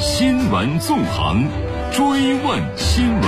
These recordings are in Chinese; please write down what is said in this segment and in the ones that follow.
新闻纵横，追问新闻。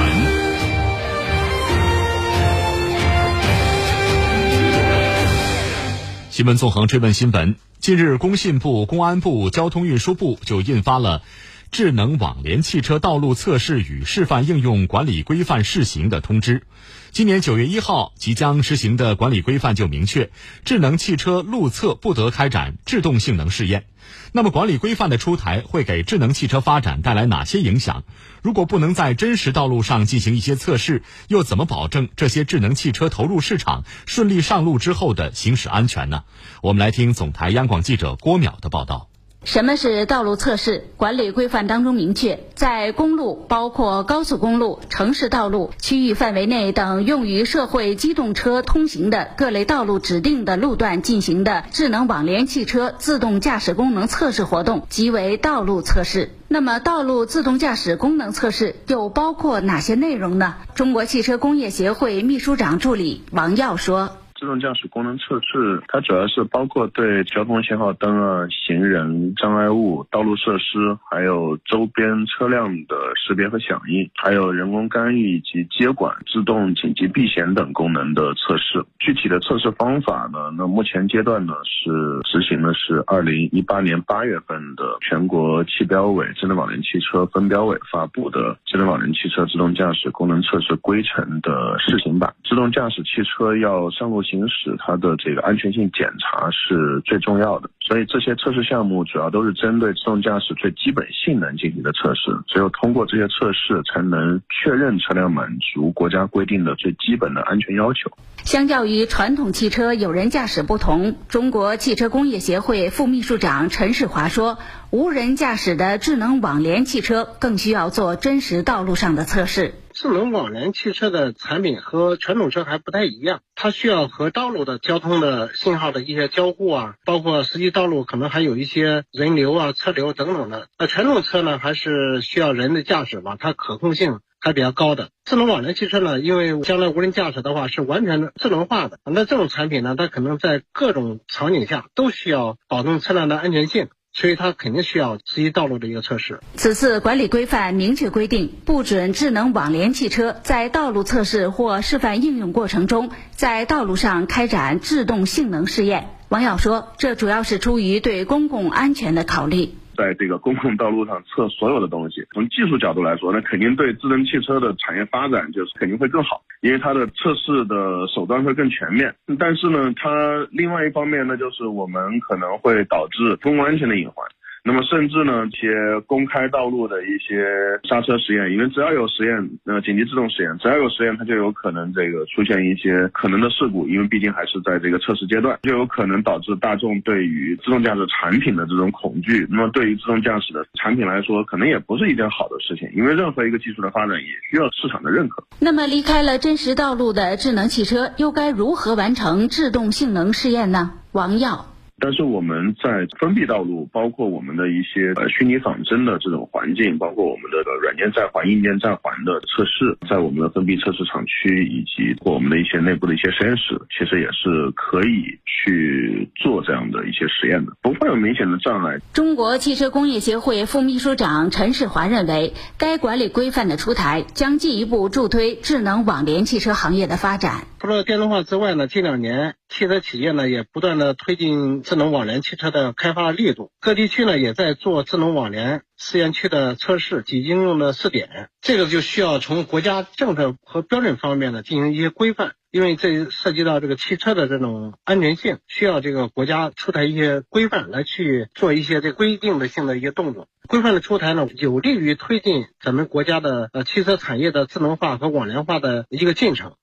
新闻纵横追问新闻。近日，工信部、公安部、交通运输部就印发了。智能网联汽车道路测试与示范应用管理规范试行的通知，今年九月一号即将实行的管理规范就明确，智能汽车路测不得开展制动性能试验。那么，管理规范的出台会给智能汽车发展带来哪些影响？如果不能在真实道路上进行一些测试，又怎么保证这些智能汽车投入市场、顺利上路之后的行驶安全呢？我们来听总台央广记者郭淼的报道。什么是道路测试？管理规范当中明确，在公路（包括高速公路、城市道路、区域范围内等用于社会机动车通行的各类道路指定的路段进行的智能网联汽车自动驾驶功能测试活动，即为道路测试。那么，道路自动驾驶功能测试又包括哪些内容呢？中国汽车工业协会秘书长助理王耀说。自动驾驶功能测试，它主要是包括对交通信号灯啊、行人、障碍物、道路设施，还有周边车辆的识别和响应，还有人工干预以及接管、自动紧急避险等功能的测试。具体的测试方法呢？那目前阶段呢是执行的是二零一八年八月份的全国汽标委智能网联汽车分标委发布的智能网联汽车自动驾驶功能测试规程的试行版。自动驾驶汽车要上路。行驶它的这个安全性检查是最重要的，所以这些测试项目主要都是针对自动驾驶最基本性能进行的测试，只有通过这些测试，才能确认车辆满足国家规定的最基本的安全要求。相较于传统汽车有人驾驶不同，中国汽车工业协会副秘书长陈世华说，无人驾驶的智能网联汽车更需要做真实道路上的测试。智能网联汽车的产品和传统车还不太一样，它需要和道路的交通的信号的一些交互啊，包括实际道路可能还有一些人流啊、车流等等的。那传统车呢，还是需要人的驾驶嘛，它可控性还比较高的。智能网联汽车呢，因为将来无人驾驶的话是完全的智能化的，那这种产品呢，它可能在各种场景下都需要保证车辆的安全性。所以它肯定需要实际道路的一个测试。此次管理规范明确规定，不准智能网联汽车在道路测试或示范应用过程中，在道路上开展制动性能试验。王耀说，这主要是出于对公共安全的考虑。在这个公共道路上测所有的东西，从技术角度来说，那肯定对智能汽车的产业发展就是肯定会更好，因为它的测试的手段会更全面。但是呢，它另外一方面呢，就是我们可能会导致公共安全的隐患。那么甚至呢，一些公开道路的一些刹车实验，因为只要有实验，呃，紧急制动实验，只要有实验，它就有可能这个出现一些可能的事故，因为毕竟还是在这个测试阶段，就有可能导致大众对于自动驾驶产品的这种恐惧。那么对于自动驾驶的产品来说，可能也不是一件好的事情，因为任何一个技术的发展也需要市场的认可。那么离开了真实道路的智能汽车，又该如何完成制动性能试验呢？王耀。但是我们在封闭道路，包括我们的一些呃虚拟仿真的这种环境，包括我们的软件在环、硬件在环的测试，在我们的封闭测试厂区以及我们的一些内部的一些实验室，其实也是可以去做这样的一些实验的，不会有明显的障碍。中国汽车工业协会副秘书长陈世华认为，该管理规范的出台将进一步助推智能网联汽车行业的发展。除了电动化之外呢，近两年汽车企业呢也不断的推进。智能网联汽车的开发力度，各地区呢也在做智能网联试验区的测试及应用的试点，这个就需要从国家政策和标准方面呢进行一些规范，因为这涉及到这个汽车的这种安全性，需要这个国家出台一些规范来去做一些这规定的性的一些动作。规范的出台呢，有利于推进咱们国家的呃汽车产业的智能化和网联化的一个进程。